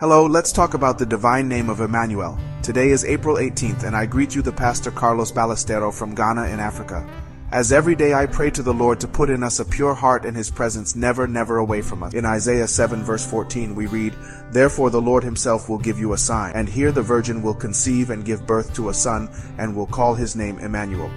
Hello, let's talk about the divine name of Emmanuel. Today is April 18th, and I greet you, the Pastor Carlos Ballestero from Ghana in Africa. As every day I pray to the Lord to put in us a pure heart in His presence, never, never away from us. In Isaiah 7 verse 14 we read, Therefore the Lord Himself will give you a sign, and here the virgin will conceive and give birth to a son, and will call his name Emmanuel.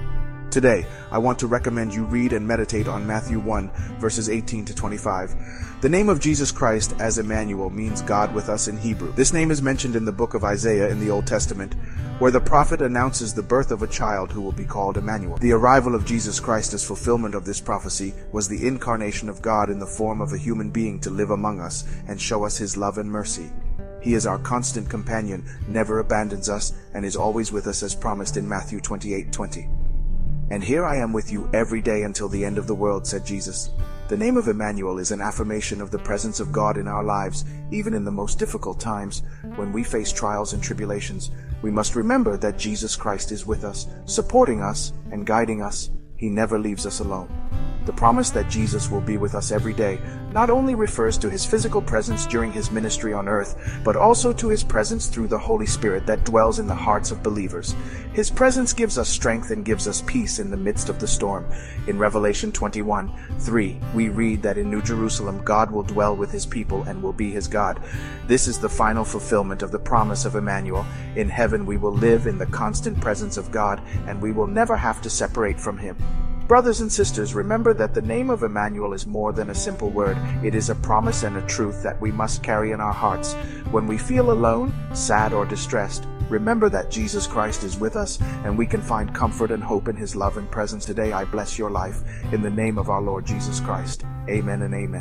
Today, I want to recommend you read and meditate on Matthew 1, verses 18 to 25. The name of Jesus Christ as Emmanuel means God with us in Hebrew. This name is mentioned in the book of Isaiah in the Old Testament, where the prophet announces the birth of a child who will be called Emmanuel. The arrival of Jesus Christ as fulfillment of this prophecy was the incarnation of God in the form of a human being to live among us and show us his love and mercy. He is our constant companion, never abandons us, and is always with us as promised in Matthew 28:20. And here I am with you every day until the end of the world, said Jesus. The name of Emmanuel is an affirmation of the presence of God in our lives, even in the most difficult times, when we face trials and tribulations. We must remember that Jesus Christ is with us, supporting us and guiding us. He never leaves us alone. The promise that Jesus will be with us every day not only refers to his physical presence during his ministry on earth, but also to his presence through the Holy Spirit that dwells in the hearts of believers. His presence gives us strength and gives us peace in the midst of the storm. In Revelation 21 3, we read that in New Jerusalem God will dwell with his people and will be his God. This is the final fulfillment of the promise of Emmanuel. In heaven we will live in the constant presence of God and we will never have to separate from him. Brothers and sisters, remember that the name of Emmanuel is more than a simple word. It is a promise and a truth that we must carry in our hearts. When we feel alone, sad, or distressed, remember that Jesus Christ is with us and we can find comfort and hope in his love and presence today. I bless your life in the name of our Lord Jesus Christ. Amen and amen.